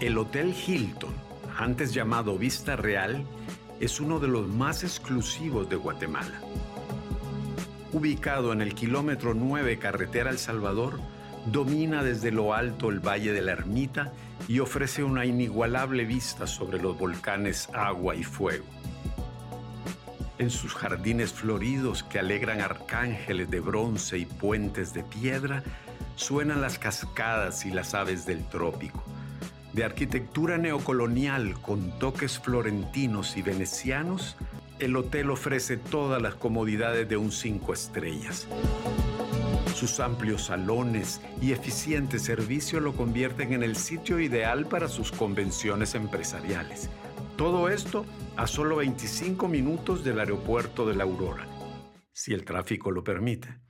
El Hotel Hilton, antes llamado Vista Real, es uno de los más exclusivos de Guatemala. Ubicado en el kilómetro 9 carretera El Salvador, domina desde lo alto el Valle de la Ermita y ofrece una inigualable vista sobre los volcanes Agua y Fuego. En sus jardines floridos que alegran arcángeles de bronce y puentes de piedra, suenan las cascadas y las aves del trópico de arquitectura neocolonial con toques florentinos y venecianos, el hotel ofrece todas las comodidades de un cinco estrellas. Sus amplios salones y eficiente servicio lo convierten en el sitio ideal para sus convenciones empresariales. Todo esto a solo 25 minutos del aeropuerto de la Aurora, si el tráfico lo permite.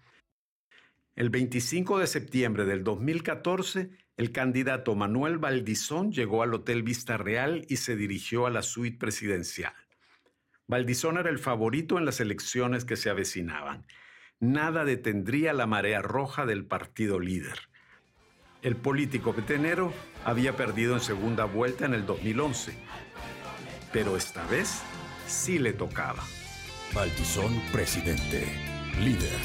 El 25 de septiembre del 2014, el candidato Manuel Valdizón llegó al Hotel Vista Real y se dirigió a la suite presidencial. Valdizón era el favorito en las elecciones que se avecinaban. Nada detendría la marea roja del partido líder. El político petenero había perdido en segunda vuelta en el 2011, pero esta vez sí le tocaba. Valdizón presidente, líder.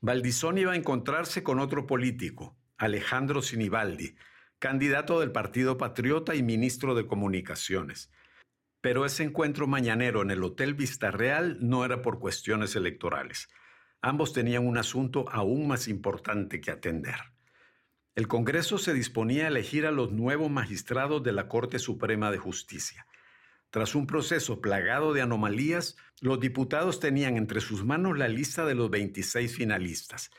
Valdizón iba a encontrarse con otro político, Alejandro Sinibaldi, candidato del Partido Patriota y ministro de Comunicaciones. Pero ese encuentro mañanero en el Hotel Vista Real no era por cuestiones electorales. Ambos tenían un asunto aún más importante que atender. El Congreso se disponía a elegir a los nuevos magistrados de la Corte Suprema de Justicia. Tras un proceso plagado de anomalías, los diputados tenían entre sus manos la lista de los 26 finalistas.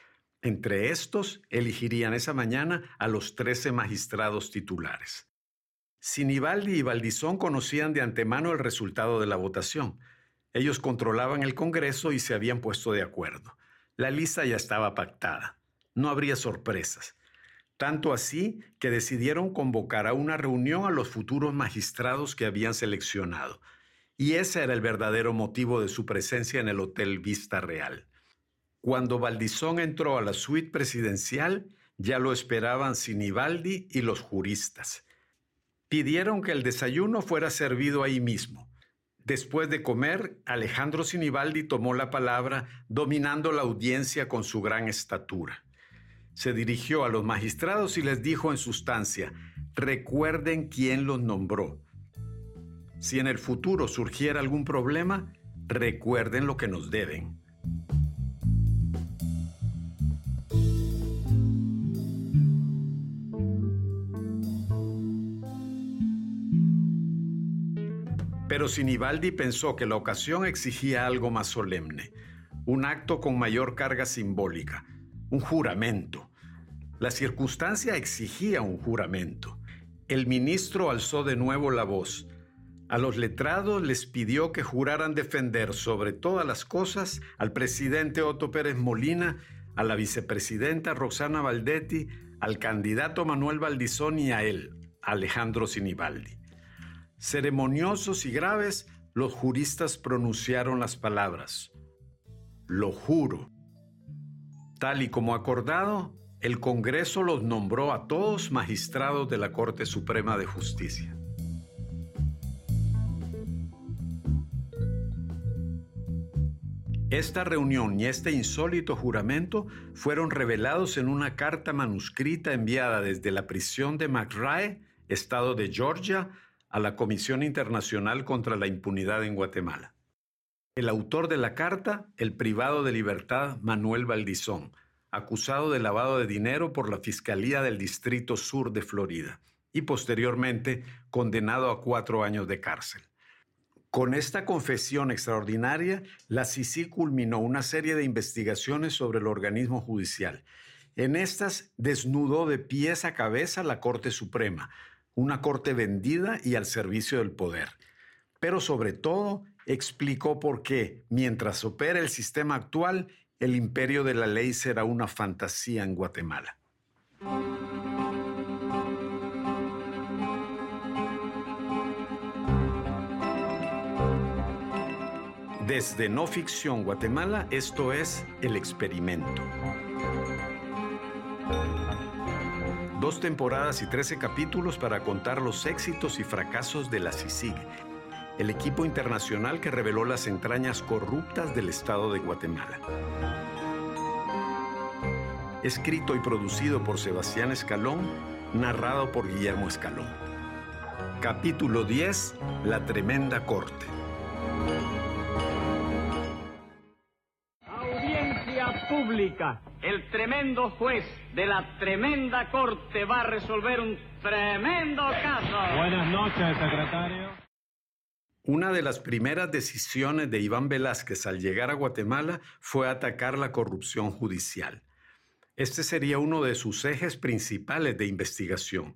Entre estos, elegirían esa mañana a los 13 magistrados titulares. Sinibaldi y Valdizón conocían de antemano el resultado de la votación. Ellos controlaban el Congreso y se habían puesto de acuerdo. La lista ya estaba pactada. No habría sorpresas tanto así que decidieron convocar a una reunión a los futuros magistrados que habían seleccionado. Y ese era el verdadero motivo de su presencia en el Hotel Vista Real. Cuando Valdizón entró a la suite presidencial, ya lo esperaban Sinibaldi y los juristas. Pidieron que el desayuno fuera servido ahí mismo. Después de comer, Alejandro Sinibaldi tomó la palabra, dominando la audiencia con su gran estatura se dirigió a los magistrados y les dijo en sustancia, recuerden quién los nombró. Si en el futuro surgiera algún problema, recuerden lo que nos deben. Pero Sinibaldi pensó que la ocasión exigía algo más solemne, un acto con mayor carga simbólica, un juramento. La circunstancia exigía un juramento. El ministro alzó de nuevo la voz. A los letrados les pidió que juraran defender sobre todas las cosas al presidente Otto Pérez Molina, a la vicepresidenta Roxana Valdetti, al candidato Manuel Valdizón y a él, Alejandro Sinibaldi. Ceremoniosos y graves, los juristas pronunciaron las palabras. Lo juro. Tal y como acordado, el Congreso los nombró a todos magistrados de la Corte Suprema de Justicia. Esta reunión y este insólito juramento fueron revelados en una carta manuscrita enviada desde la prisión de McRae, estado de Georgia, a la Comisión Internacional contra la Impunidad en Guatemala. El autor de la carta, el privado de libertad Manuel Valdizón, acusado de lavado de dinero por la Fiscalía del Distrito Sur de Florida y posteriormente condenado a cuatro años de cárcel. Con esta confesión extraordinaria, la CICI culminó una serie de investigaciones sobre el organismo judicial. En estas desnudó de pies a cabeza la Corte Suprema, una corte vendida y al servicio del poder. Pero sobre todo explicó por qué, mientras opera el sistema actual, el imperio de la ley será una fantasía en Guatemala. Desde No Ficción Guatemala, esto es El Experimento. Dos temporadas y 13 capítulos para contar los éxitos y fracasos de la CICIG, el equipo internacional que reveló las entrañas corruptas del Estado de Guatemala. Escrito y producido por Sebastián Escalón, narrado por Guillermo Escalón. Capítulo 10. La tremenda corte. Audiencia pública. El tremendo juez de la tremenda corte va a resolver un tremendo caso. Buenas noches, secretario. Una de las primeras decisiones de Iván Velázquez al llegar a Guatemala fue atacar la corrupción judicial. Este sería uno de sus ejes principales de investigación.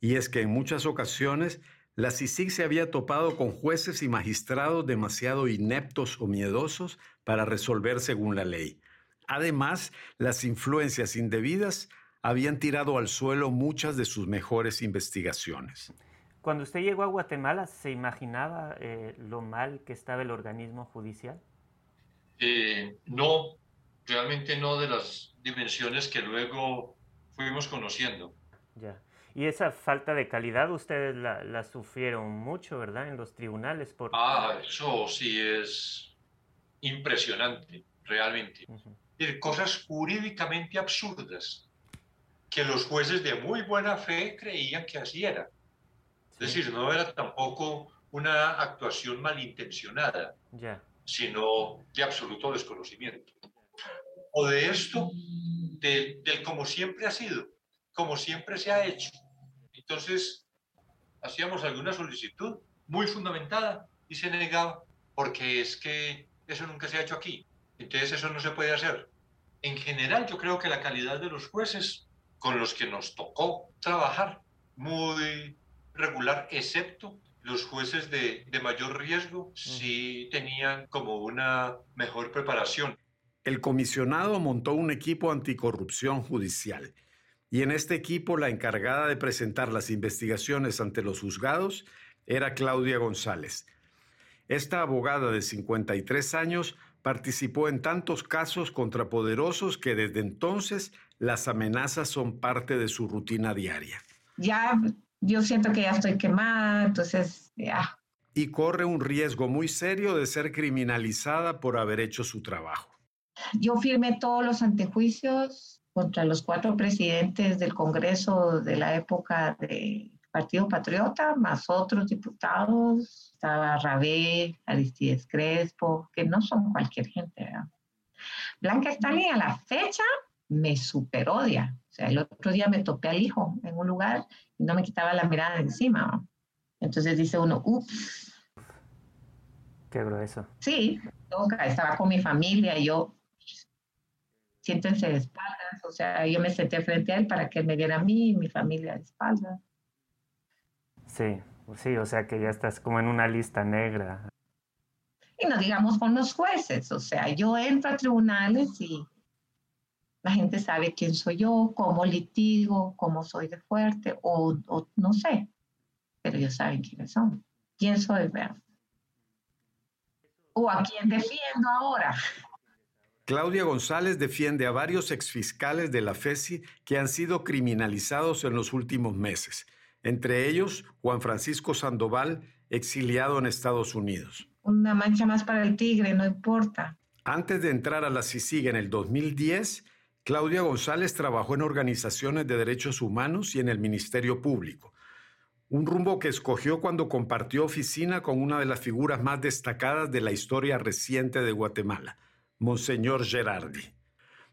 Y es que en muchas ocasiones la CICIG se había topado con jueces y magistrados demasiado ineptos o miedosos para resolver según la ley. Además, las influencias indebidas habían tirado al suelo muchas de sus mejores investigaciones. Cuando usted llegó a Guatemala, ¿se imaginaba eh, lo mal que estaba el organismo judicial? Eh, no, realmente no de las dimensiones que luego fuimos conociendo. Ya. Y esa falta de calidad ustedes la, sufrieron mucho, ¿verdad? En los tribunales. Por... Ah, eso sí es impresionante, realmente. Cosas jurídicamente absurdas que los jueces de muy buena fe creían que así era. Es decir, no era tampoco una actuación malintencionada, sino de absoluto desconocimiento. O de esto, del como siempre ha sido, como siempre se ha hecho. Entonces, hacíamos alguna solicitud muy fundamentada y se negaba, porque es que eso nunca se ha hecho aquí. Entonces, eso no se puede hacer. En general, yo creo que la calidad de los jueces con los que nos tocó trabajar, muy regular, excepto los jueces de, mayor riesgo sí tenían como una mejor preparación. El comisionado montó un equipo anticorrupción judicial y en este equipo la encargada de presentar las investigaciones ante los juzgados era Claudia González. Esta abogada de 53 años participó en tantos casos contrapoderosos que desde entonces las amenazas son parte de su rutina diaria. Ya yo siento que ya estoy quemada, entonces ya. Y corre un riesgo muy serio de ser criminalizada por haber hecho su trabajo. Yo firmé todos los antejuicios contra los cuatro presidentes del Congreso de la época del Partido Patriota, más otros diputados. Estaba Rabé, Aristides Crespo, que no son cualquier gente. ¿verdad? Blanca Stalin a la fecha me superodia. O sea, el otro día me topé al hijo en un lugar y no me quitaba la mirada de encima. Entonces dice uno, ups. Qué grueso. Sí, estaba con mi familia y yo, siéntense de espaldas. O sea, yo me senté frente a él para que me viera a mí y mi familia de espaldas. Sí, sí, o sea que ya estás como en una lista negra. Y no digamos con los jueces, o sea, yo entro a tribunales y la gente sabe quién soy yo, cómo litigo, cómo soy de fuerte, o, no sé, pero ellos saben quiénes son. ¿Quién soy, verdad? ¿O a quién defiendo ahora? Claudia González defiende a varios exfiscales de la FESI que han sido criminalizados en los últimos meses, entre ellos Juan Francisco Sandoval, exiliado en Estados Unidos. Una mancha más para el tigre, no importa. Antes de entrar a la CICIG en el 2010, Claudia González trabajó en organizaciones de derechos humanos y en el Ministerio Público, un rumbo que escogió cuando compartió oficina con una de las figuras más destacadas de la historia reciente de Guatemala, Monseñor Gerardi.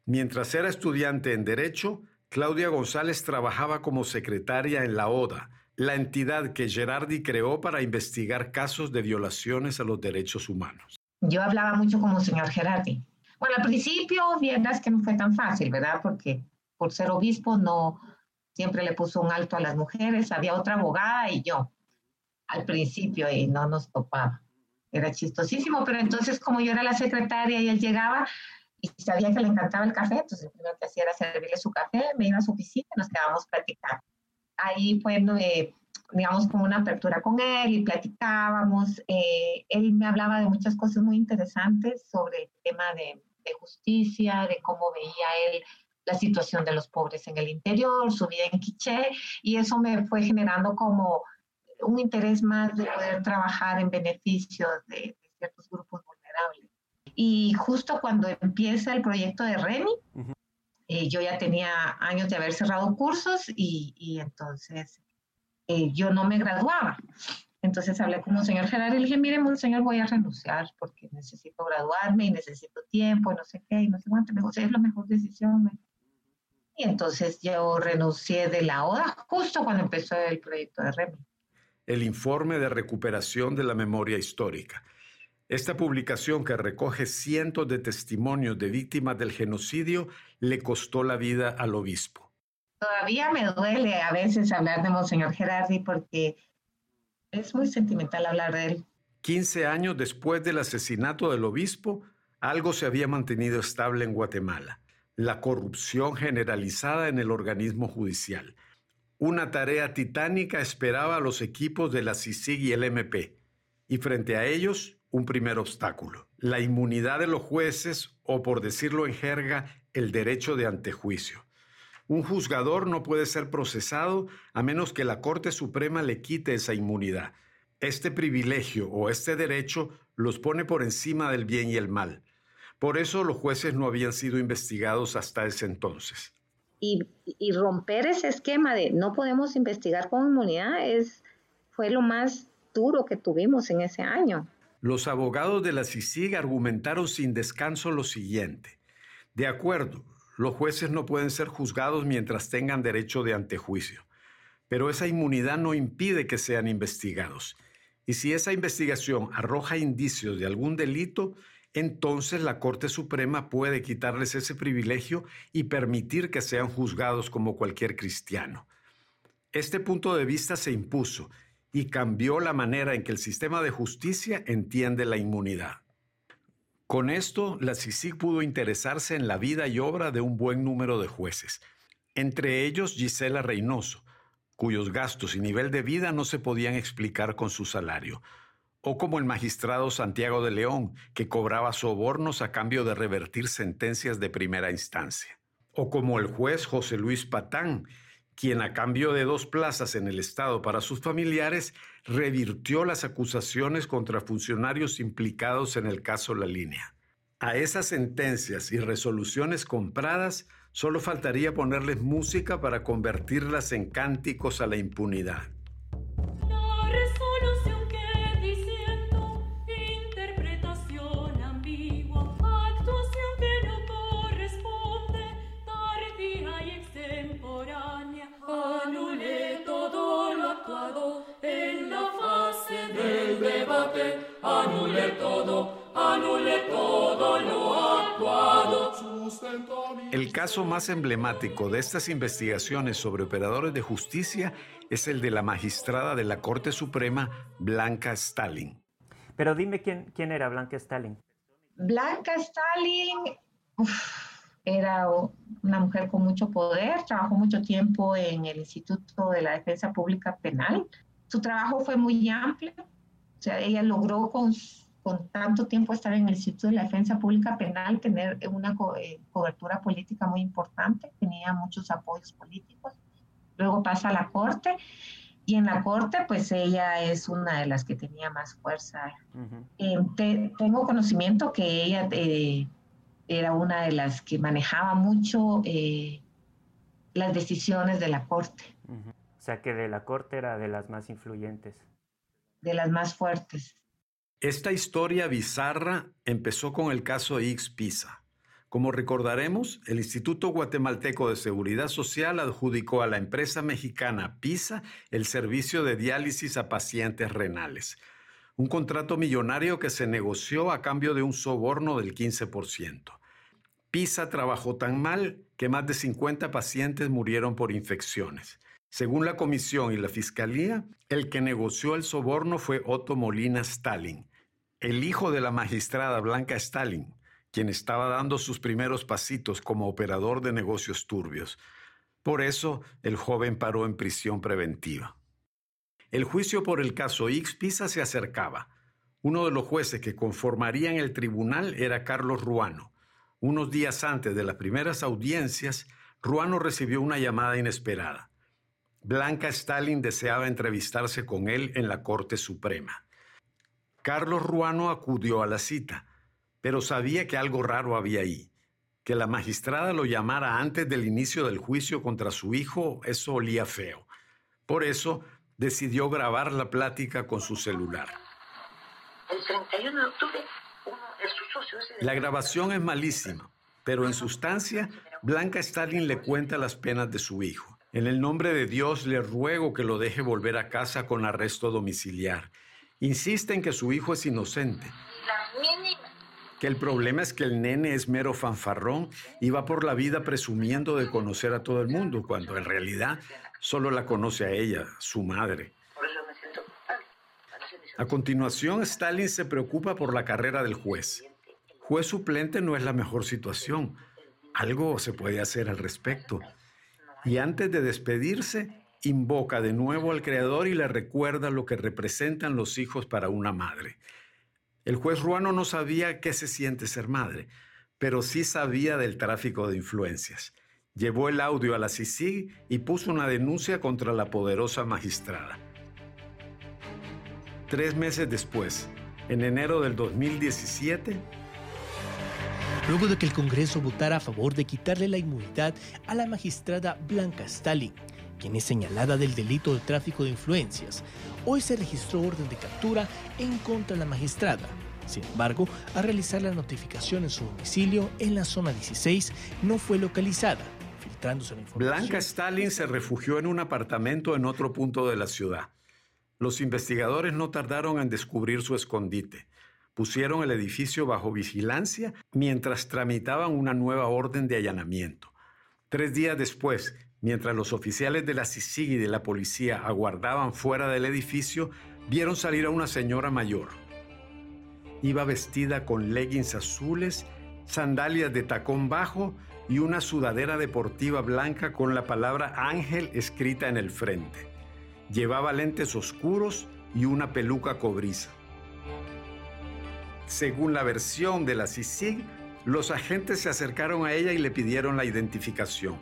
Mientras era estudiante en Derecho, Claudia González trabajaba como secretaria en la ODA, la entidad que Gerardi creó para investigar casos de violaciones a los derechos humanos. Yo hablaba mucho con Monseñor Gerardi bueno, al principio, vieras que no fue tan fácil, ¿verdad? Porque por ser obispo no siempre le puso un alto a las mujeres, había otra abogada y yo al principio y no nos topaba. Era chistosísimo, pero entonces como yo era la secretaria y él llegaba y sabía que le encantaba el café, entonces lo primero que hacía era servirle su café, me iba a su oficina y nos quedábamos platicando. Ahí fue eh, digamos, como una apertura con él y platicábamos. Eh, él me hablaba de muchas cosas muy interesantes sobre el tema de, de, justicia, de cómo veía él la situación de los pobres en el interior, su vida en Quiché, y eso me fue generando como un interés más de poder trabajar en beneficio de, ciertos grupos vulnerables. Y justo cuando empieza el proyecto de Remy, eh, yo ya tenía años de haber cerrado cursos y, y entonces eh, yo no me graduaba. Entonces hablé con señor Gerardo y le dije, mire, señor, voy a renunciar porque necesito graduarme y necesito tiempo y no sé qué, y no sé cuánto. Me dijo, es la mejor decisión. Y entonces yo renuncié de la ODA justo cuando empezó el proyecto de REMI. El informe de recuperación de la memoria histórica. Esta publicación que recoge cientos de testimonios de víctimas del genocidio le costó la vida al obispo. Todavía me duele a veces hablar de Monseñor Gerardi porque es muy sentimental hablar de él. 15 años después del asesinato del obispo, algo se había mantenido estable en Guatemala, la corrupción generalizada en el organismo judicial. Una tarea titánica esperaba a los equipos de la CICIG y el MP, y frente a ellos, un primer obstáculo, la inmunidad de los jueces o, por decirlo en jerga, el derecho de antejuicio. Un juzgador no puede ser procesado a menos que la Corte Suprema le quite esa inmunidad. Este privilegio o este derecho los pone por encima del bien y el mal. Por eso los jueces no habían sido investigados hasta ese entonces. Y, romper ese esquema de no podemos investigar con inmunidad es, fue lo más duro que tuvimos en ese año. Los abogados de la CICIG argumentaron sin descanso lo siguiente. De acuerdo, los jueces no pueden ser juzgados mientras tengan derecho de antejuicio, pero esa inmunidad no impide que sean investigados. Y si esa investigación arroja indicios de algún delito, entonces la Corte Suprema puede quitarles ese privilegio y permitir que sean juzgados como cualquier cristiano. Este punto de vista se impuso y cambió la manera en que el sistema de justicia entiende la inmunidad. Con esto, la CICIG pudo interesarse en la vida y obra de un buen número de jueces, entre ellos Gisela Reynoso, cuyos gastos y nivel de vida no se podían explicar con su salario, o como el magistrado Santiago de León, que cobraba sobornos a cambio de revertir sentencias de primera instancia, o como el juez José Luis Patán, quien a cambio de dos plazas en el Estado para sus familiares revirtió las acusaciones contra funcionarios implicados en el caso La Línea. A esas sentencias y resoluciones compradas solo faltaría ponerles música para convertirlas en cánticos a la impunidad. El caso más emblemático de estas investigaciones sobre operadores de justicia es el de la magistrada de la Corte Suprema, Blanca Stalin. Pero dime quién, quién era Blanca Stalin. Blanca Stalin era una mujer con mucho poder, trabajó mucho tiempo en el Instituto de la Defensa Pública Penal. Su trabajo fue muy amplio, o sea, ella logró con, con tanto tiempo estar en el Instituto de la Defensa Pública Penal tener una eh, cobertura política muy importante, tenía muchos apoyos políticos. Luego pasa a la Corte y en la Corte pues ella es una de las que tenía más fuerza. Eh, tengo conocimiento que ella eh, era una de las que manejaba mucho las decisiones de la Corte. O sea que de la Corte era de las más influyentes de las más fuertes. Esta historia bizarra empezó con el caso X Pisa. Como recordaremos, el Instituto Guatemalteco de Seguridad Social adjudicó a la empresa mexicana PISA el servicio de diálisis a pacientes renales, un contrato millonario que se negoció a cambio de un soborno del 15%. PISA trabajó tan mal que más de 50 pacientes murieron por infecciones. Según la comisión y la fiscalía, el que negoció el soborno fue Otto Molina Stalin, el hijo de la magistrada Blanca Stalin, quien estaba dando sus primeros pasitos como operador de negocios turbios. Por eso, el joven paró en prisión preventiva. El juicio por el caso X Pisa se acercaba. Uno de los jueces que conformarían el tribunal era Carlos Ruano. Unos días antes de las primeras audiencias, Ruano recibió una llamada inesperada. Blanca Stalin deseaba entrevistarse con él en la Corte Suprema. Carlos Ruano acudió a la cita, pero sabía que algo raro había ahí. Que la magistrada lo llamara antes del inicio del juicio contra su hijo, eso olía feo. Por eso decidió grabar la plática con su celular. El 31 de octubre, uno de sus socios... La grabación es malísima, pero en sustancia, Blanca Stalin le cuenta las penas de su hijo. En el nombre de Dios le ruego que lo deje volver a casa con arresto domiciliar. Insiste en que su hijo es inocente. La mínima Que el problema es que el nene es mero fanfarrón y va por la vida presumiendo de conocer a todo el mundo, cuando en realidad solo la conoce a ella, su madre. A continuación, Stalin se preocupa por la carrera del juez. Juez suplente no es la mejor situación. Algo se puede hacer al respecto. Y antes de despedirse, invoca de nuevo al Creador y le recuerda lo que representan los hijos para una madre. El juez ruano no sabía qué se siente ser madre, pero sí sabía del tráfico de influencias. Llevó el audio a la CICIG y puso una denuncia contra la poderosa magistrada. Tres meses después, en enero del 2017, luego de que el Congreso votara a favor de quitarle la inmunidad a la magistrada Blanca Stalin, quien es señalada del delito de tráfico de influencias. Hoy se registró orden de captura en contra de la magistrada. Sin embargo, al realizar la notificación en su domicilio en la zona 16, no fue localizada, filtrándose la información. Blanca Stalin se refugió en un apartamento en otro punto de la ciudad. Los investigadores no tardaron en descubrir su escondite. Pusieron el edificio bajo vigilancia mientras tramitaban una nueva orden de allanamiento. Tres días después, mientras los oficiales de la CICIG y de la policía aguardaban fuera del edificio, vieron salir a una señora mayor. Iba vestida con leggings azules, sandalias de tacón bajo y una sudadera deportiva blanca con la palabra Ángel escrita en el frente. Llevaba lentes oscuros y una peluca cobriza. Según la versión de la CICIG, los agentes se acercaron a ella y le pidieron la identificación.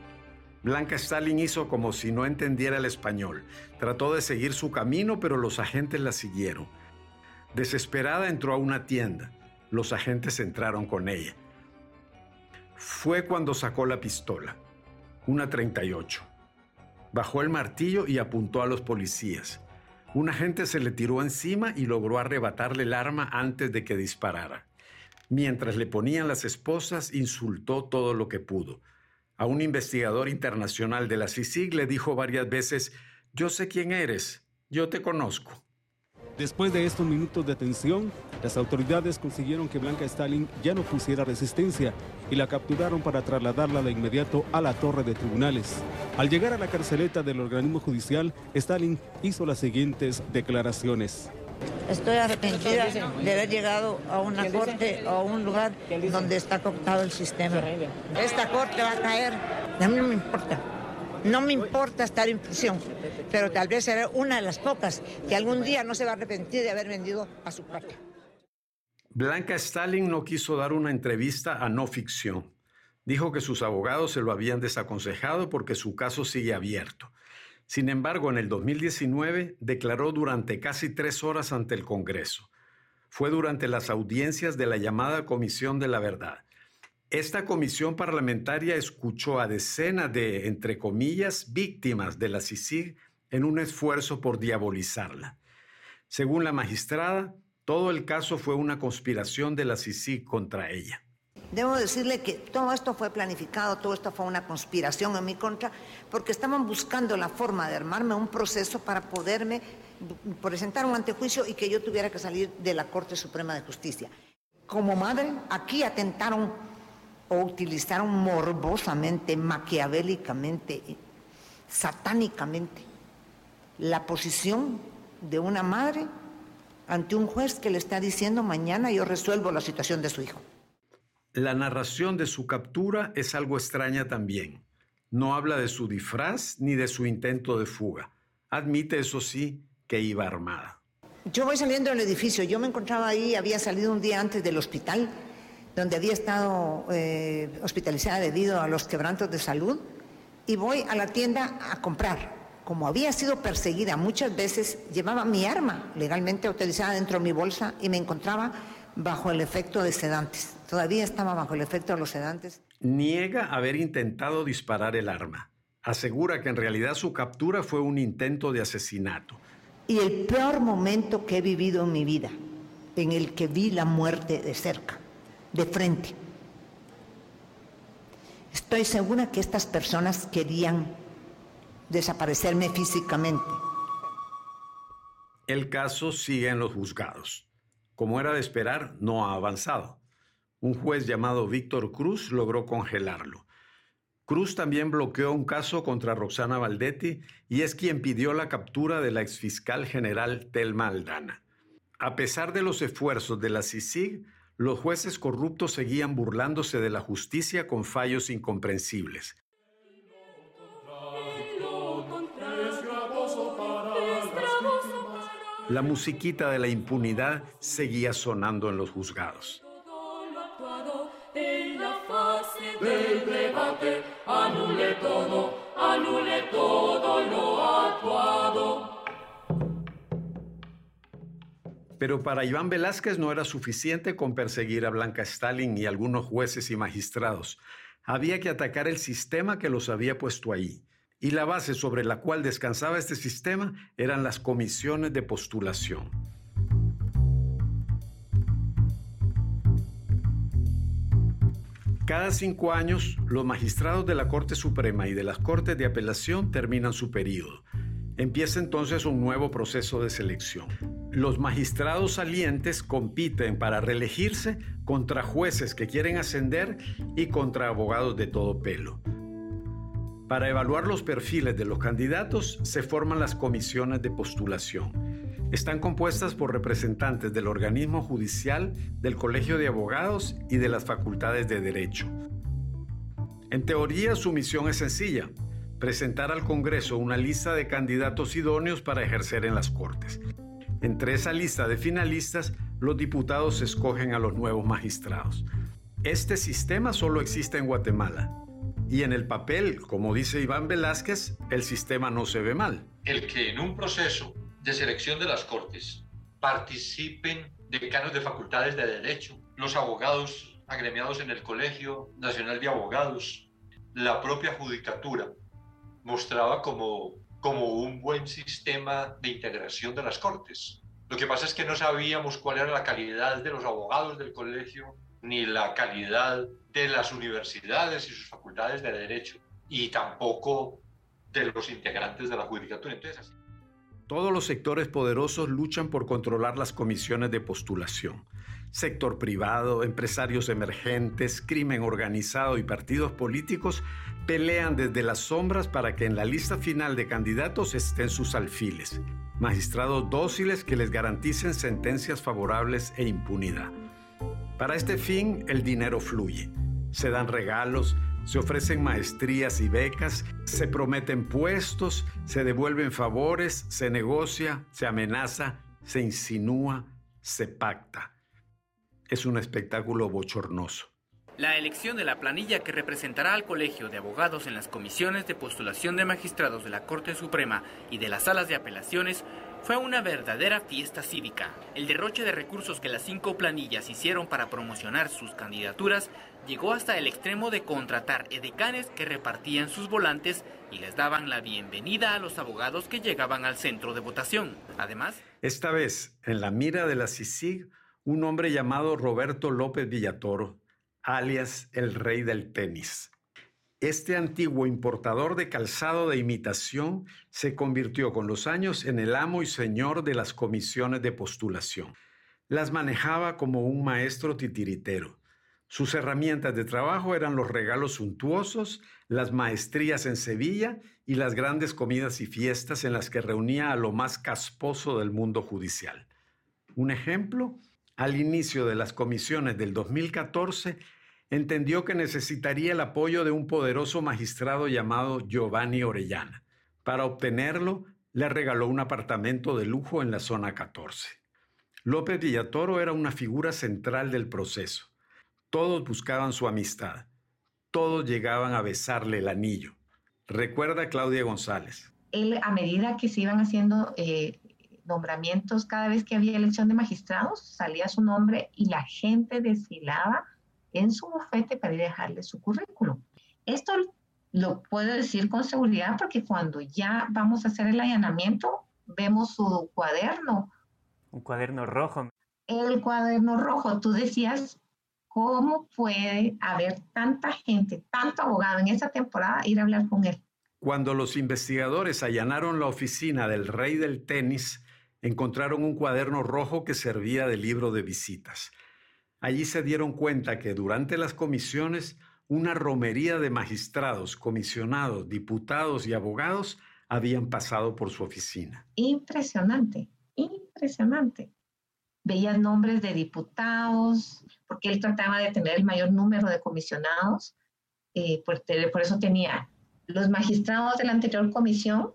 Blanca Stalin hizo como si no entendiera el español. Trató de seguir su camino, pero los agentes la siguieron. Desesperada entró a una tienda. Los agentes entraron con ella. Fue cuando sacó la pistola, una 38. Bajó el martillo y apuntó a los policías. Un agente se le tiró encima y logró arrebatarle el arma antes de que disparara. Mientras le ponían las esposas, insultó todo lo que pudo. A un investigador internacional de la CICIG le dijo varias veces, yo sé quién eres, yo te conozco. Después de estos minutos de tensión, las autoridades consiguieron que Blanca Stalin ya no pusiera resistencia y la capturaron para trasladarla de inmediato a la torre de tribunales. Al llegar a la carceleta del organismo judicial, Stalin hizo las siguientes declaraciones. Estoy arrepentida de haber llegado a una corte o a un lugar donde está cooptado el sistema. Esta corte va a caer. A mí no me importa. No me importa estar en prisión, pero tal vez será una de las pocas que algún día no se va a arrepentir de haber vendido a su patria. Blanca Stalin no quiso dar una entrevista a no ficción. Dijo que sus abogados se lo habían desaconsejado porque su caso sigue abierto. Sin embargo, en el 2019 declaró durante casi tres horas ante el Congreso. Fue durante las audiencias de la llamada Comisión de la Verdad. Esta comisión parlamentaria escuchó a decenas de, entre comillas, víctimas de la CICIG en un esfuerzo por diabolizarla. Según la magistrada, todo el caso fue una conspiración de la CICIG contra ella. Debo decirle que todo esto fue planificado, todo esto fue una conspiración en mi contra, porque estaban buscando la forma de armarme un proceso para poderme presentar un antejuicio y que yo tuviera que salir de la Corte Suprema de Justicia. Como madre, aquí atentaron o utilizaron morbosamente, maquiavélicamente, satánicamente, la posición de una madre ante un juez que le está diciendo mañana yo resuelvo la situación de su hijo. La narración de su captura es algo extraña también. No habla de su disfraz ni de su intento de fuga. Admite, eso sí, que iba armada. Yo voy saliendo del edificio, yo me encontraba ahí, había salido un día antes del hospital, donde había estado eh, hospitalizada debido a los quebrantos de salud, y voy a la tienda a comprar. Como había sido perseguida muchas veces, llevaba mi arma legalmente autorizada dentro de mi bolsa y me encontraba bajo el efecto de sedantes. Todavía estaba bajo el efecto de los sedantes. Niega haber intentado disparar el arma. Asegura que en realidad su captura fue un intento de asesinato. Y el peor momento que he vivido en mi vida, en el que vi la muerte de cerca, de frente. Estoy segura que estas personas querían desaparecerme físicamente. El caso sigue en los juzgados. Como era de esperar, no ha avanzado. Un juez llamado Víctor Cruz logró congelarlo. Cruz también bloqueó un caso contra Roxana Valdetti y es quien pidió la captura de la exfiscal general Telma Aldana. A pesar de los esfuerzos de la CICIG, los jueces corruptos seguían burlándose de la justicia con fallos incomprensibles. La musiquita de la impunidad seguía sonando en los juzgados. Pero para Iván Velázquez no era suficiente con perseguir a Blanca Stalin y algunos jueces y magistrados. Había que atacar el sistema que los había puesto ahí y la base sobre la cual descansaba este sistema eran las comisiones de postulación. Cada cinco años, los magistrados de la Corte Suprema y de las Cortes de Apelación terminan su periodo. Empieza entonces un nuevo proceso de selección. Los magistrados salientes compiten para reelegirse contra jueces que quieren ascender y contra abogados de todo pelo. Para evaluar los perfiles de los candidatos se forman las comisiones de postulación. Están compuestas por representantes del organismo judicial, del Colegio de Abogados y de las facultades de Derecho. En teoría su misión es sencilla, presentar al Congreso una lista de candidatos idóneos para ejercer en las Cortes. Entre esa lista de finalistas, los diputados escogen a los nuevos magistrados. Este sistema solo existe en Guatemala y en el papel, como dice Iván Velázquez, el sistema no se ve mal. El que en un proceso de selección de las Cortes participen decanos de facultades de Derecho, los abogados agremiados en el Colegio Nacional de Abogados, la propia judicatura, mostraba como, como un buen sistema de integración de las Cortes. Lo que pasa es que no sabíamos cuál era la calidad de los abogados del colegio ni la calidad de las universidades y sus facultades de derecho, y tampoco de los integrantes de la judicatura. Entonces, Todos los sectores poderosos luchan por controlar las comisiones de postulación. Sector privado, empresarios emergentes, crimen organizado y partidos políticos pelean desde las sombras para que en la lista final de candidatos estén sus alfiles, magistrados dóciles que les garanticen sentencias favorables e impunidad. Para este fin, el dinero fluye. Se dan regalos, se ofrecen maestrías y becas, se prometen puestos, se devuelven favores, se negocia, se amenaza, se insinúa, se pacta. Es un espectáculo bochornoso. La elección de la planilla que representará al Colegio de Abogados en las comisiones de postulación de magistrados de la Corte Suprema y de las salas de apelaciones fue una verdadera fiesta cívica. El derroche de recursos que las cinco planillas hicieron para promocionar sus candidaturas llegó hasta el extremo de contratar edecanes que repartían sus volantes y les daban la bienvenida a los abogados que llegaban al centro de votación. Además, esta vez, en la mira de la CICIG, un hombre llamado Roberto López Villatoro, alias el rey del tenis. Este antiguo importador de calzado de imitación se convirtió con los años en el amo y señor de las comisiones de postulación. Las manejaba como un maestro titiritero. Sus herramientas de trabajo eran los regalos suntuosos, las maestrías en Sevilla y las grandes comidas y fiestas en las que reunía a lo más casposo del mundo judicial. Un ejemplo, al inicio de las comisiones del 2014, entendió que necesitaría el apoyo de un poderoso magistrado llamado Giovanni Orellana. Para obtenerlo, le regaló un apartamento de lujo en la zona 14. López Villatoro era una figura central del proceso. Todos buscaban su amistad. Todos llegaban a besarle el anillo. Recuerda Claudia González. Él, a medida que se iban haciendo eh, nombramientos, cada vez que había elección de magistrados, salía su nombre y la gente desfilaba en su bufete para ir a dejarle su currículum. Esto lo puedo decir con seguridad porque cuando ya vamos a hacer el allanamiento, vemos su cuaderno. Un cuaderno rojo. El cuaderno rojo. Tú decías, ¿cómo puede haber tanta gente, tanto abogado en esa temporada ir a hablar con él? Cuando los investigadores allanaron la oficina del rey del tenis, encontraron un cuaderno rojo que servía de libro de visitas. Allí se dieron cuenta que durante las comisiones una romería de magistrados, comisionados, diputados y abogados habían pasado por su oficina. Impresionante, impresionante. Veía nombres de diputados, porque él trataba de tener el mayor número de comisionados, eh, por eso tenía los magistrados de la anterior comisión,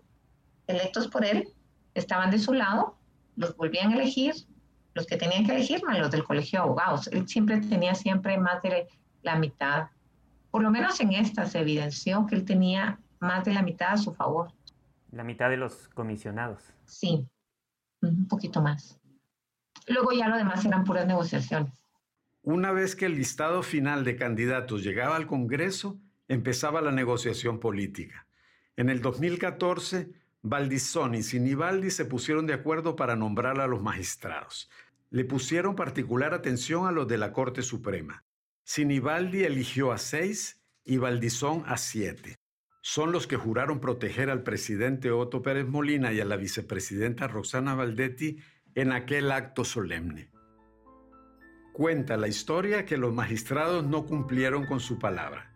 electos por él, estaban de su lado, los volvían a elegir, los que tenían que elegir, más los del colegio de abogados. Él siempre tenía siempre más de la mitad. Por lo menos en esta se evidenció que él tenía más de la mitad a su favor. La mitad de los comisionados. Sí, un poquito más. Luego ya lo demás eran puras negociaciones. Una vez que el listado final de candidatos llegaba al Congreso, empezaba la negociación política. En el 2014, Valdizón y Sinibaldi se pusieron de acuerdo para nombrar a los magistrados. Le pusieron particular atención a los de la Corte Suprema. Sinibaldi eligió a seis y Valdizón a siete. Son los que juraron proteger al presidente Otto Pérez Molina y a la vicepresidenta Roxana Valdetti en aquel acto solemne. Cuenta la historia que los magistrados no cumplieron con su palabra.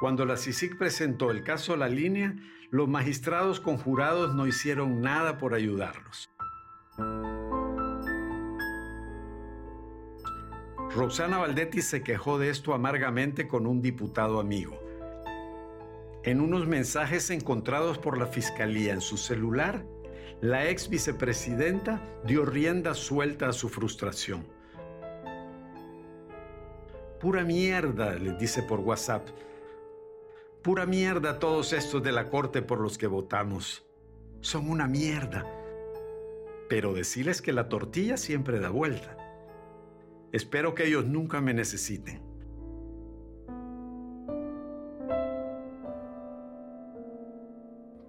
Cuando la CICIC presentó el caso a la línea, los magistrados conjurados no hicieron nada por ayudarlos. Roxana Valdetti se quejó de esto amargamente con un diputado amigo. En unos mensajes encontrados por la fiscalía en su celular, la ex vicepresidenta dio rienda suelta a su frustración. Pura mierda, le dice por WhatsApp. Pura mierda todos estos de la corte por los que votamos. Son una mierda. Pero decirles que la tortilla siempre da vuelta. Espero que ellos nunca me necesiten.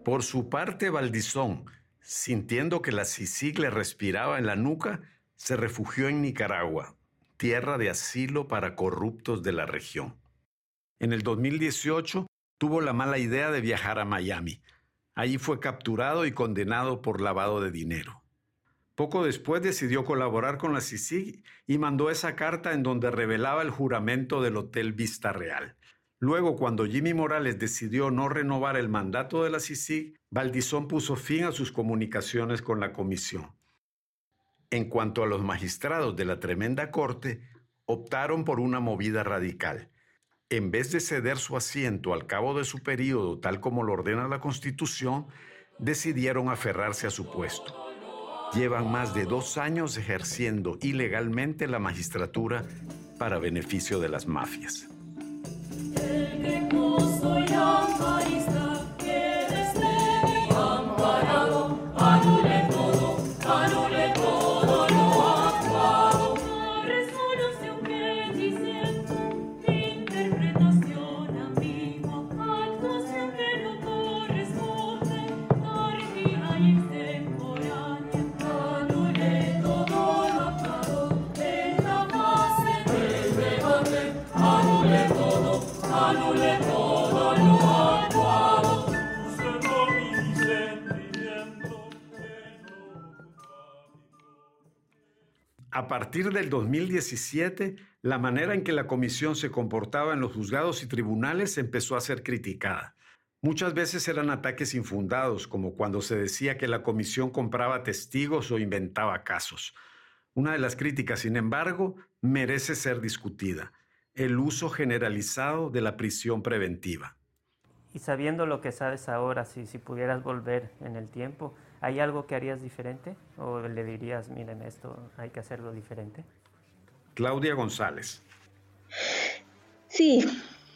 Por su parte, Valdizón, sintiendo que la CICIG le respiraba en la nuca, se refugió en Nicaragua, tierra de asilo para corruptos de la región. En el 2018 tuvo la mala idea de viajar a Miami. Allí fue capturado y condenado por lavado de dinero. Poco después decidió colaborar con la CICIG y mandó esa carta en donde revelaba el juramento del Hotel Vista Real. Luego, cuando Jimmy Morales decidió no renovar el mandato de la CICIG, Valdizón puso fin a sus comunicaciones con la comisión. En cuanto a los magistrados de la tremenda corte, optaron por una movida radical en vez de ceder su asiento al cabo de su periodo, tal como lo ordena la Constitución, decidieron aferrarse a su puesto. Llevan más de dos años ejerciendo ilegalmente la magistratura para beneficio de las mafias. Partir del 2017, la manera en que la comisión se comportaba en los juzgados y tribunales empezó a ser criticada. Muchas veces eran ataques infundados, como cuando se decía que la comisión compraba testigos o inventaba casos. Una de las críticas, sin embargo, merece ser discutida, el uso generalizado de la prisión preventiva. Y sabiendo lo que sabes ahora, si, si pudieras volver en el tiempo, ¿Hay algo que harías diferente o le dirías, miren, esto hay que hacerlo diferente? Claudia González. Sí,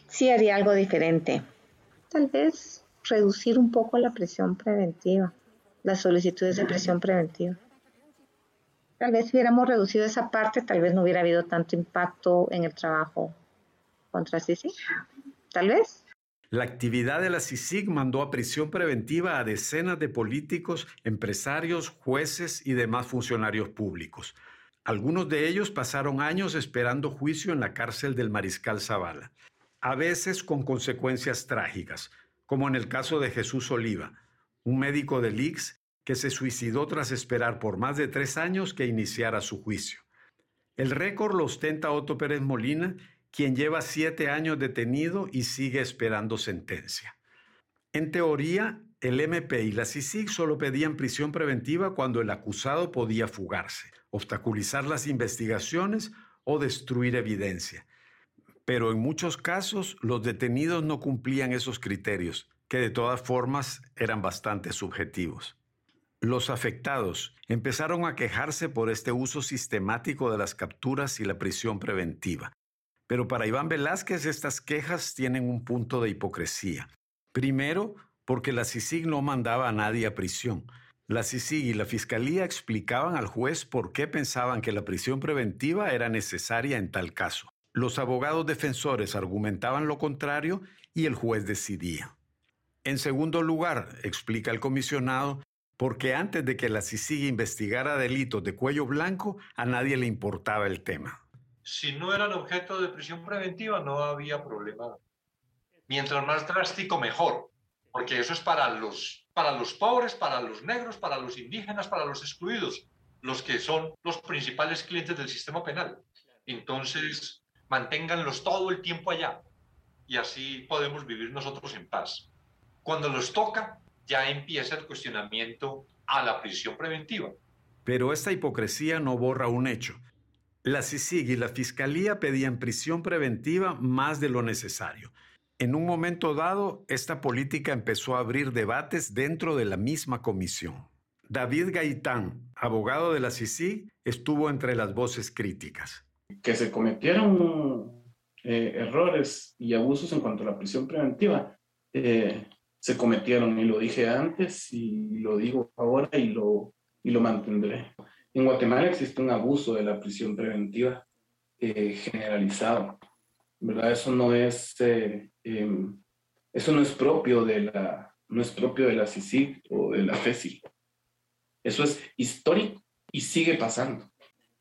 sí haría algo diferente. Tal vez reducir un poco la prisión preventiva, las solicitudes de prisión preventiva. Tal vez si hubiéramos reducido esa parte, tal vez no hubiera habido tanto impacto en el trabajo contra CICIG. Tal vez. La actividad de la CICIG mandó a prisión preventiva a decenas de políticos, empresarios, jueces y demás funcionarios públicos. Algunos de ellos pasaron años esperando juicio en la cárcel del Mariscal Zavala, a veces con consecuencias trágicas, como en el caso de Jesús Oliva, un médico del IX que se suicidó tras esperar por más de tres años que iniciara su juicio. El récord lo ostenta Otto Pérez Molina, quien lleva siete años detenido y sigue esperando sentencia. En teoría, el MP y la CICIG solo pedían prisión preventiva cuando el acusado podía fugarse, obstaculizar las investigaciones o destruir evidencia. Pero en muchos casos los detenidos no cumplían esos criterios, que de todas formas eran bastante subjetivos. Los afectados empezaron a quejarse por este uso sistemático de las capturas y la prisión preventiva. Pero para Iván Velázquez estas quejas tienen un punto de hipocresía. Primero, porque la CICIG no mandaba a nadie a prisión. La CICIG y la Fiscalía explicaban al juez por qué pensaban que la prisión preventiva era necesaria en tal caso. Los abogados defensores argumentaban lo contrario y el juez decidía. En segundo lugar, explica el comisionado, porque antes de que la CICIG investigara delitos de cuello blanco, a nadie le importaba el tema. Si no eran objeto de prisión preventiva, no había problema. Mientras más drástico, mejor, porque eso es para los, para los pobres, para los negros, para los indígenas, para los excluidos, los que son los principales clientes del sistema penal. Entonces, manténganlos todo el tiempo allá y así podemos vivir nosotros en paz. Cuando los toca, ya empieza el cuestionamiento a la prisión preventiva. Pero esta hipocresía no borra un hecho. La CICIG y la Fiscalía pedían prisión preventiva más de lo necesario. En un momento dado, esta política empezó a abrir debates dentro de la misma comisión. David Gaitán, abogado de la CICIG, estuvo entre las voces críticas. Que se cometieron eh, errores y abusos en cuanto a la prisión preventiva. Eh, se cometieron y lo dije antes y lo digo ahora y lo, y lo mantendré. En Guatemala existe un abuso de la prisión preventiva eh, generalizado, ¿verdad? Eso no es, eh, em, eso no es propio de la, no es propio de la CICIG o de la FESI. Eso es histórico y sigue pasando.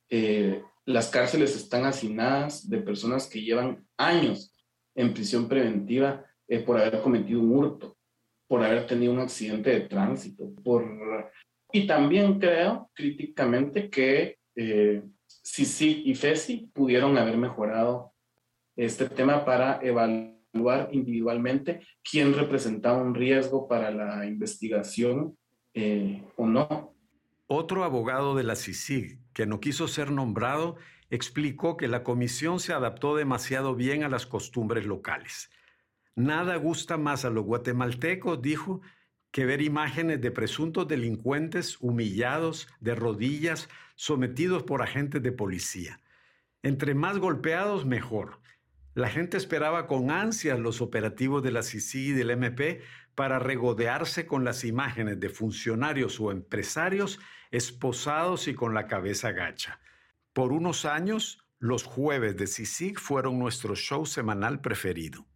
Eh, las cárceles están hacinadas de personas que llevan años en prisión preventiva por haber cometido un hurto, por haber tenido un accidente de tránsito, por... Y también creo críticamente que eh, sí y FESI pudieron haber mejorado este tema para evaluar individualmente quién representaba un riesgo para la investigación eh, o no. Otro abogado de la CICIG, que no quiso ser nombrado, explicó que la comisión se adaptó demasiado bien a las costumbres locales Nada gusta más a los guatemaltecos, dijo, que ver imágenes de presuntos delincuentes humillados, de rodillas, sometidos por agentes de policía. Entre más golpeados, mejor. La gente esperaba con ansias los operativos de la CICI y del MP para regodearse con las imágenes de funcionarios o empresarios esposados y con la cabeza gacha. Por unos años, los jueves de CICIG fueron nuestro show semanal preferido.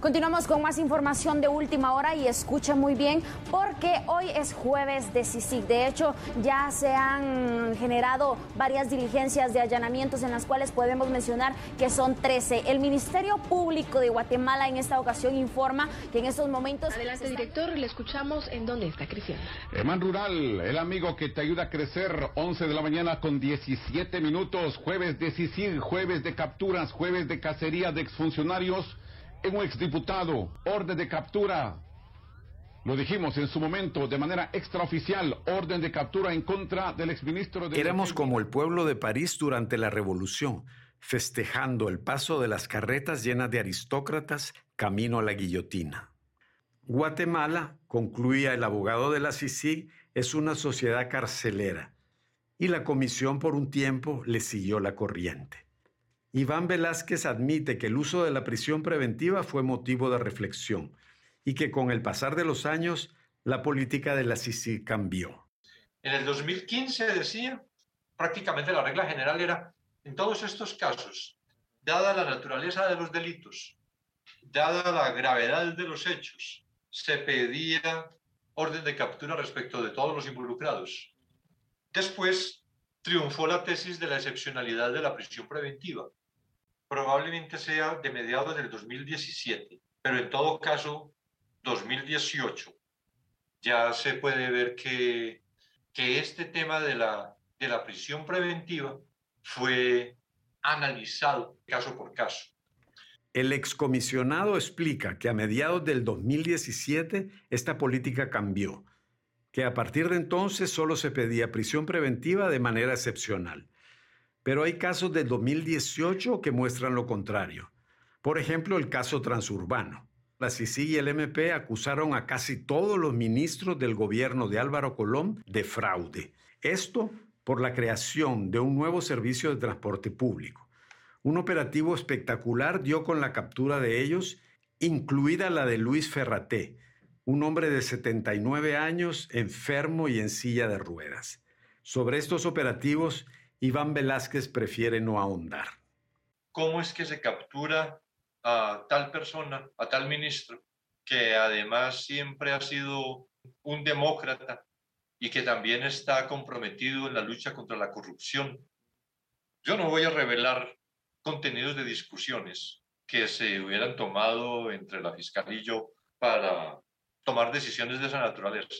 Continuamos con más información de última hora y escucha muy bien porque hoy es jueves de CICIC. De hecho, ya se han generado varias diligencias de allanamientos en las cuales podemos mencionar que son 13. El Ministerio Público de Guatemala en esta ocasión informa que en estos momentos... Adelante, director, le escuchamos en dónde está creciendo. Eman Rural, el amigo que te ayuda a crecer, 11 de la mañana con 17 minutos, jueves de CICIG, jueves de capturas, jueves de cacería de exfuncionarios un exdiputado, orden de captura. Lo dijimos en su momento de manera extraoficial, orden de captura en contra del exministro de... Éramos como el pueblo de París durante la Revolución, festejando el paso de las carretas llenas de aristócratas camino a la guillotina. Guatemala, concluía el abogado de la CICIG, es una sociedad carcelera, y la comisión por un tiempo le siguió la corriente. Iván Velázquez admite que el uso de la prisión preventiva fue motivo de reflexión y que con el pasar de los años la política de la CICIG cambió. En el 2015 decía, prácticamente la regla general era, en todos estos casos, dada la naturaleza de los delitos, dada la gravedad de los hechos, se pedía orden de captura respecto de todos los involucrados. Después triunfó la tesis de la excepcionalidad de la prisión preventiva. Probablemente sea de mediados del 2017, pero en todo caso, 2018. Ya se puede ver que, que este tema de la, de la prisión preventiva fue analizado caso por caso. El excomisionado explica que a mediados del 2017 esta política cambió, que a partir de entonces solo se pedía prisión preventiva de manera excepcional. Pero hay casos del 2018 que muestran lo contrario. Por ejemplo, el caso transurbano. La CICI y el MP acusaron a casi todos los ministros del gobierno de Álvaro Colón de fraude. Esto por la creación de un nuevo servicio de transporte público. Un operativo espectacular dio con la captura de ellos, incluida la de Luis Ferraté, un hombre de 79 años, enfermo y en silla de ruedas. Sobre estos operativos, Iván Velázquez prefiere no ahondar. ¿Cómo es que se captura a tal persona, a tal ministro, que además siempre ha sido un demócrata y que también está comprometido en la lucha contra la corrupción. Yo no voy a revelar contenidos de discusiones que se hubieran tomado entre la fiscal y yo para tomar decisiones de esa naturaleza,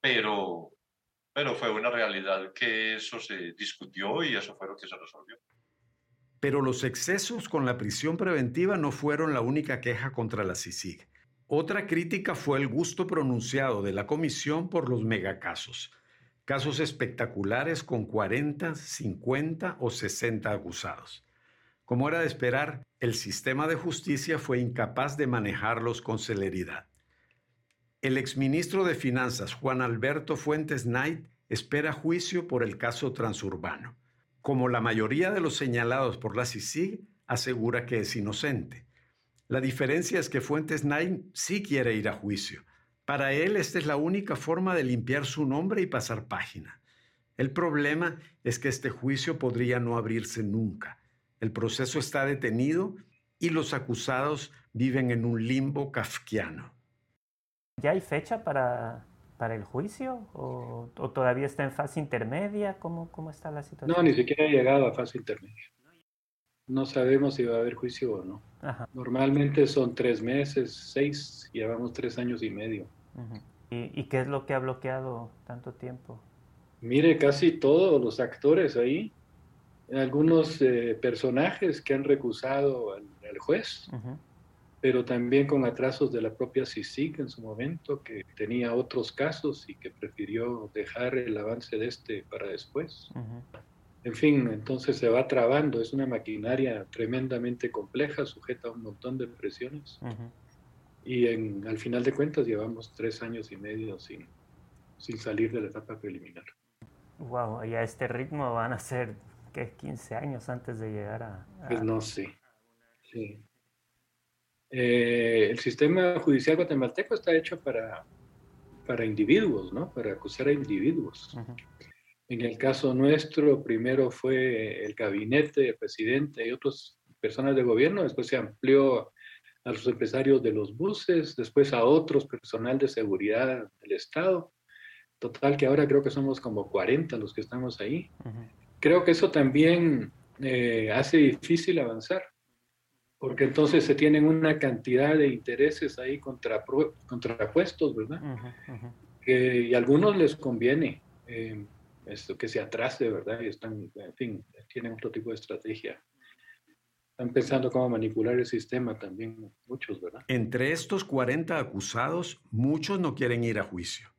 pero, pero fue una realidad que eso se discutió y eso fue lo que se resolvió. Pero los excesos con la prisión preventiva no fueron la única queja contra la CICIG. Otra crítica fue el gusto pronunciado de la comisión por los megacasos, casos espectaculares con 40, 50 o 60 acusados. Como era de esperar, el sistema de justicia fue incapaz de manejarlos con celeridad. El exministro de Finanzas, Juan Alberto Fuentes Knight, espera juicio por el caso transurbano. Como la mayoría de los señalados por la CICIG, asegura que es inocente. La diferencia es que Fuentes Nine sí quiere ir a juicio. Para él esta es la única forma de limpiar su nombre y pasar página. El problema es que este juicio podría no abrirse nunca. El proceso está detenido y los acusados viven en un limbo kafkiano. ¿Ya hay fecha para, para el juicio o, o, todavía está en fase intermedia? ¿Cómo, ¿Cómo está la situación? No, ni siquiera ha llegado a fase intermedia no sabemos si va a haber juicio o no. Normalmente son tres meses, seis, llevamos tres años y medio. ¿Y, qué es lo que ha bloqueado tanto tiempo? Mire, casi todos los actores ahí, algunos eh, personajes que han recusado al, juez, pero también con atrasos de la propia CICIC en su momento, que tenía otros casos y que prefirió dejar el avance de este para después. En fin, entonces se va trabando, es una maquinaria tremendamente compleja, sujeta a un montón de presiones. Y en, al final de cuentas llevamos tres años y medio sin, sin salir de la etapa preliminar. Wow, y a este ritmo van a ser, ¿qué? 15 años antes de llegar a... Pues no sé, sí. Eh, el sistema judicial guatemalteco está hecho para, para individuos, ¿no? Para acusar a individuos. En el caso nuestro, primero fue el gabinete, el presidente y otras personas de gobierno, después se amplió a los empresarios de los buses, después a otros personal de seguridad del Estado. Total que ahora creo que somos como 40 los que estamos ahí. Creo que eso también eh, hace difícil avanzar, porque entonces se tienen una cantidad de intereses ahí contrapuestos, ¿verdad? y a algunos les conviene. Eh, esto, que se atrase, ¿verdad? Y están, en fin, tienen otro tipo de estrategia. Están pensando cómo manipular el sistema también, muchos, ¿verdad? Entre estos 40 acusados, muchos no quieren ir a juicio.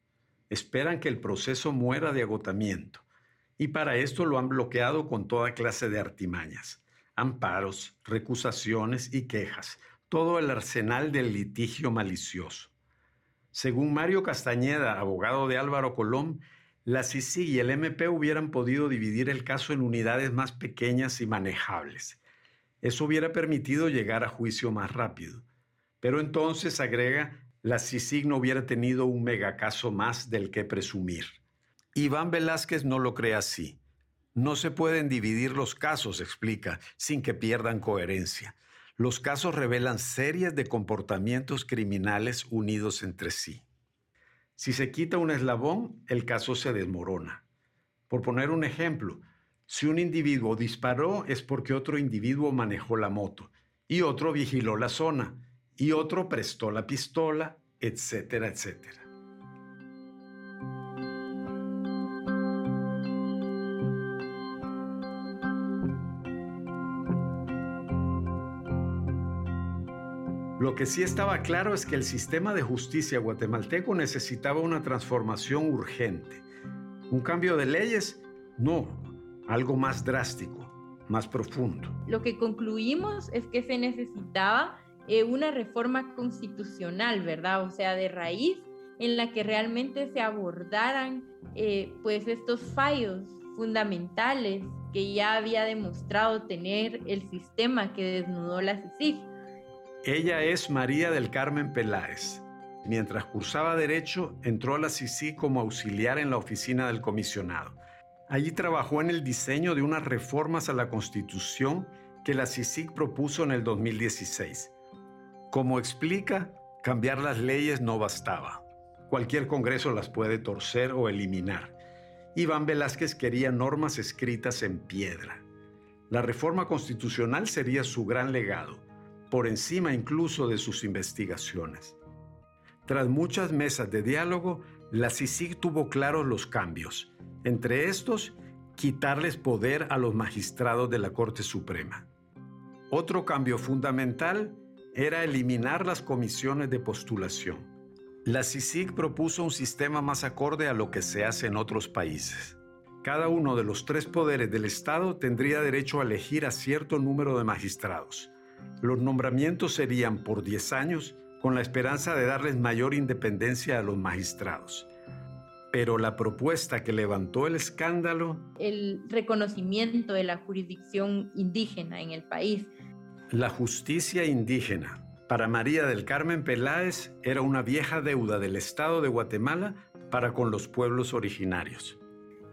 Esperan que el proceso muera de agotamiento. Y para esto lo han bloqueado con toda clase de artimañas. Amparos, recusaciones y quejas. Todo el arsenal del litigio malicioso. Según Mario Castañeda, abogado de Álvaro Colón, la CICI y el MP hubieran podido dividir el caso en unidades más pequeñas y manejables. Eso hubiera permitido llegar a juicio más rápido. Pero entonces, agrega, la CICIG no hubiera tenido un megacaso más del que presumir. Iván Velázquez no lo cree así. No se pueden dividir los casos, explica, sin que pierdan coherencia. Los casos revelan series de comportamientos criminales unidos entre sí. Si se quita un eslabón, el caso se desmorona. Por poner un ejemplo, si un individuo disparó es porque otro individuo manejó la moto y otro vigiló la zona y otro prestó la pistola, etcétera, etcétera. Lo que sí estaba claro es que el sistema de justicia guatemalteco necesitaba una transformación urgente. Un cambio de leyes, no, algo más drástico, más profundo. Lo que concluimos es que se necesitaba eh, una reforma constitucional, ¿verdad? O sea, de raíz, en la que realmente se abordaran eh, pues estos fallos fundamentales que ya había demostrado tener el sistema que desnudó la CICIG. Ella es María del Carmen Peláez. Mientras cursaba Derecho, entró a la CICIG como auxiliar en la oficina del comisionado. Allí trabajó en el diseño de unas reformas a la Constitución que la CICIG propuso en el 2016. Como explica, cambiar las leyes no bastaba. Cualquier Congreso las puede torcer o eliminar. Iván Velázquez quería normas escritas en piedra. La reforma constitucional sería su gran legado, por encima incluso de sus investigaciones. Tras muchas mesas de diálogo, la CICIG tuvo claros los cambios entre estos, quitarles poder a los magistrados de la Corte Suprema. Otro cambio fundamental era eliminar las comisiones de postulación. La CICIG propuso un sistema más acorde a lo que se hace en otros países. Cada uno de los tres poderes del Estado tendría derecho a elegir a cierto número de magistrados. Los nombramientos serían por 10 años con la esperanza de darles mayor independencia a los magistrados. Pero la propuesta que levantó el escándalo... El reconocimiento de la jurisdicción indígena en el país. La justicia indígena. Para María del Carmen Peláez era una vieja deuda del Estado de Guatemala para con los pueblos originarios.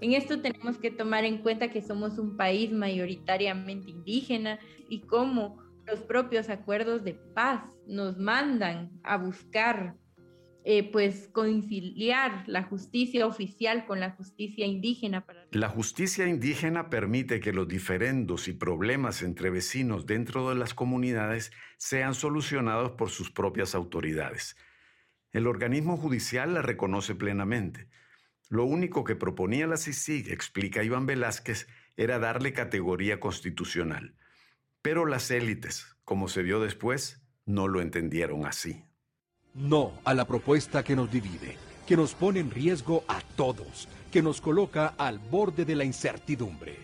En esto tenemos que tomar en cuenta que somos un país mayoritariamente indígena y cómo los propios acuerdos de paz nos mandan a buscar eh, pues conciliar la justicia oficial con la justicia indígena. La justicia indígena permite que los diferendos y problemas entre vecinos dentro de las comunidades sean solucionados por sus propias autoridades. El organismo judicial la reconoce plenamente. Lo único que proponía la CICIG, explica Iván Velázquez, era darle categoría constitucional. Pero las élites, como se vio después, no lo entendieron así. No a la propuesta que nos divide, que nos pone en riesgo a todos, que nos coloca al borde de la incertidumbre.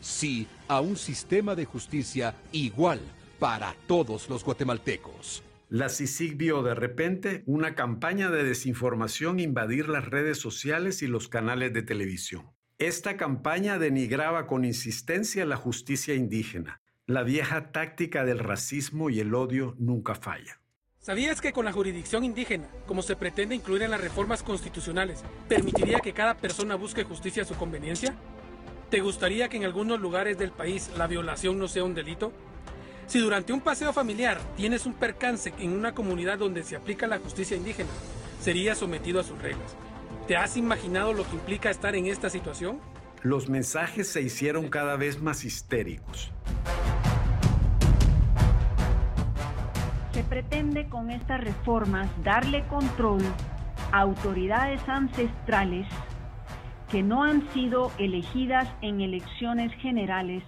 Sí a un sistema de justicia igual para todos los guatemaltecos. La CICIG vio de repente una campaña de desinformación invadir las redes sociales y los canales de televisión. Esta campaña denigraba con insistencia la justicia indígena. La vieja táctica del racismo y el odio nunca falla. ¿Sabías que con la jurisdicción indígena, como se pretende incluir en las reformas constitucionales, permitiría que cada persona busque justicia a su conveniencia? ¿Te gustaría que en algunos lugares del país la violación no sea un delito? Si durante un paseo familiar tienes un percance en una comunidad donde se aplica la justicia indígena, serías sometido a sus reglas. ¿Te has imaginado lo que implica estar en esta situación? Los mensajes se hicieron cada vez más histéricos. Se pretende con estas reformas darle control a autoridades ancestrales que no han sido elegidas en elecciones generales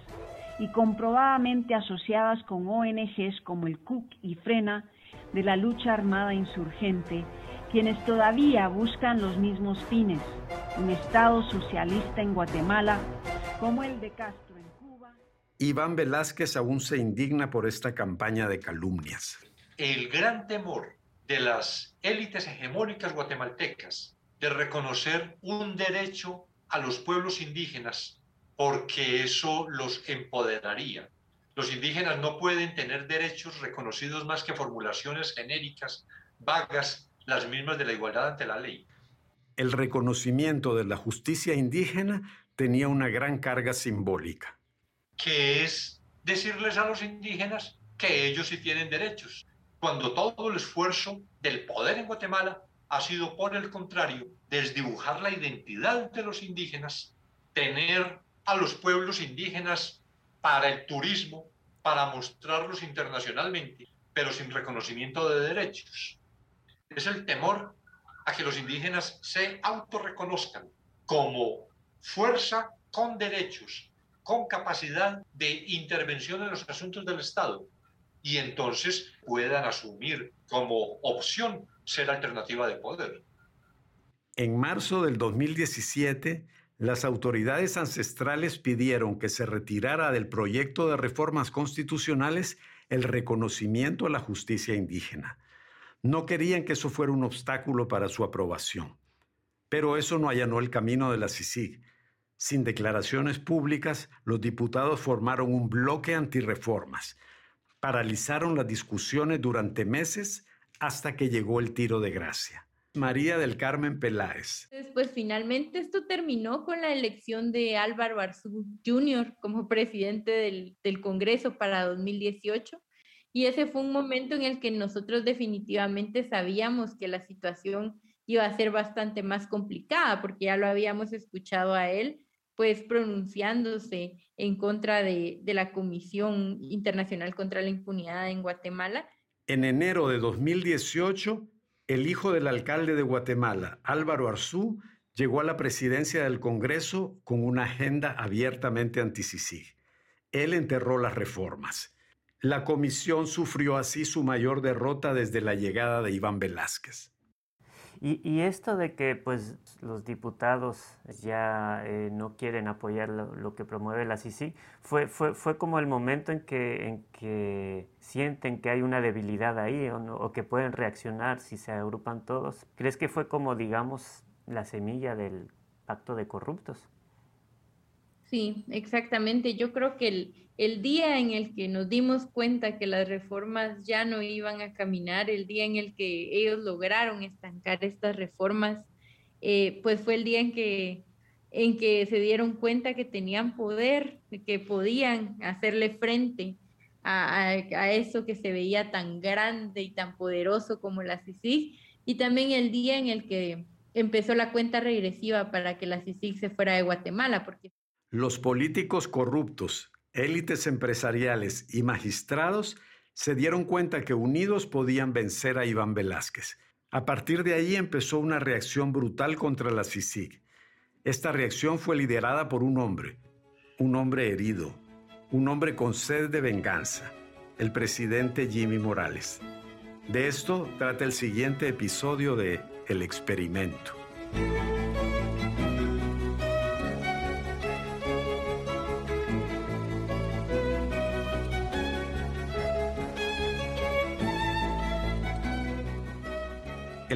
y comprobadamente asociadas con ONGs como el CUC y FRENA de la lucha armada insurgente, quienes todavía buscan los mismos fines, un Estado socialista en Guatemala como el de Castro en Cuba. Iván Velázquez aún se indigna por esta campaña de calumnias el gran temor de las élites hegemónicas guatemaltecas de reconocer un derecho a los pueblos indígenas porque eso los empoderaría. Los indígenas no pueden tener derechos reconocidos más que formulaciones genéricas, vagas las mismas de la igualdad ante la ley. El reconocimiento de la justicia indígena tenía una gran carga simbólica. Que es decirles a los indígenas que ellos sí tienen derechos, cuando todo el esfuerzo del poder en Guatemala ha sido, por el contrario, desdibujar la identidad de los indígenas, tener a los pueblos indígenas para el turismo, para mostrarlos internacionalmente, pero sin reconocimiento de derechos. Es el temor a que los indígenas se autorreconozcan como fuerza con derechos, con capacidad de intervención en los asuntos del Estado y entonces puedan asumir como opción ser alternativa de poder. En marzo del 2017, las autoridades ancestrales pidieron que se retirara del proyecto de reformas constitucionales el reconocimiento a la justicia indígena. No querían que eso fuera un obstáculo para su aprobación. Pero eso no allanó el camino de la CICIG. Sin declaraciones públicas, los diputados formaron un bloque antirreformas. Paralizaron las discusiones durante meses hasta que llegó el tiro de gracia. María del Carmen Peláez. Pues finalmente esto terminó con la elección de Álvaro Arzú Jr. como presidente del, del, Congreso para 2018. Y ese fue un momento en el que nosotros definitivamente sabíamos que la situación iba a ser bastante más complicada, porque ya lo habíamos escuchado a él, pues pronunciándose en contra de, de la Comisión Internacional contra la Impunidad en Guatemala. En enero de 2018, el hijo del alcalde de Guatemala, Álvaro Arzú, llegó a la presidencia del Congreso con una agenda abiertamente anti-CICIG. Él enterró las reformas. La comisión sufrió así su mayor derrota desde la llegada de Iván Velázquez. Y, esto de que pues, los diputados ya eh, no quieren apoyar lo, que promueve la CICI, fue, fue, fue como el momento en que, en que sienten que hay una debilidad ahí o, o que pueden reaccionar si se agrupan todos. ¿Crees que fue como, digamos, la semilla del pacto de corruptos? Sí, exactamente. Yo creo que el, el día en el que nos dimos cuenta que las reformas ya no iban a caminar, el día en el que ellos lograron estancar estas reformas, eh, pues fue el día en que, en que se dieron cuenta que tenían poder, que podían hacerle frente a, eso que se veía tan grande y tan poderoso como la CICIG, y también el día en el que empezó la cuenta regresiva para que la CICIG se fuera de Guatemala. Porque... Los políticos corruptos élites empresariales y magistrados se dieron cuenta que unidos podían vencer a Iván Velázquez. A partir de ahí empezó una reacción brutal contra la CICIG. Esta reacción fue liderada por un hombre, un hombre herido, un hombre con sed de venganza, el presidente Jimmy Morales. De esto trata el siguiente episodio de El experimento.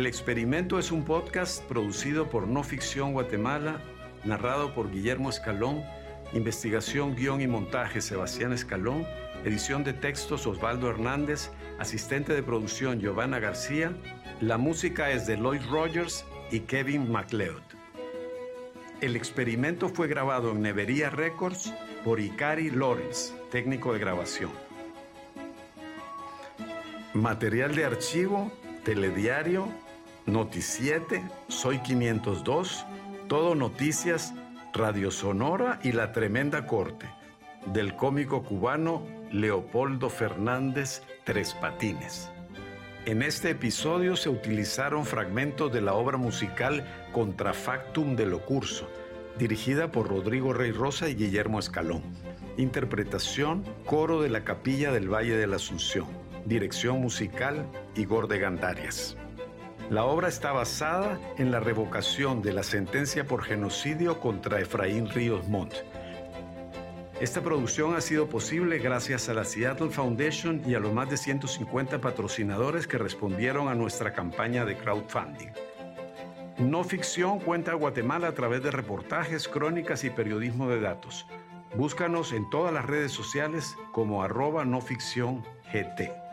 El experimento es un podcast producido por No Ficción Guatemala, narrado por Guillermo Escalón, investigación, guion y montaje Sebastián Escalón, edición de textos Osvaldo Hernández, asistente de producción Giovanna García, la música es de Lloyd Rogers y Kevin MacLeod. El experimento fue grabado en Nevería Records por Ikari Lawrence, técnico de grabación. Material de archivo, telediario, Noticiete, Soy 502, Todo Noticias, Radio Sonora y La Tremenda Corte, del cómico cubano Leopoldo Fernández Tres Patines. En este episodio se utilizaron fragmentos de la obra musical Contrafactum de lo Curso, dirigida por Rodrigo Rey Rosa y Guillermo Escalón. Interpretación, coro de la Capilla del Valle de la Asunción. Dirección musical, Igor de Gandarias. La obra está basada en la revocación de la sentencia por genocidio contra Efraín Ríos Montt. Esta producción ha sido posible gracias a la Seattle Foundation y a los más de 150 patrocinadores que respondieron a nuestra campaña de crowdfunding. No Ficción cuenta a Guatemala a través de reportajes, crónicas y periodismo de datos. Búscanos en todas las redes sociales como arroba no ficción GT.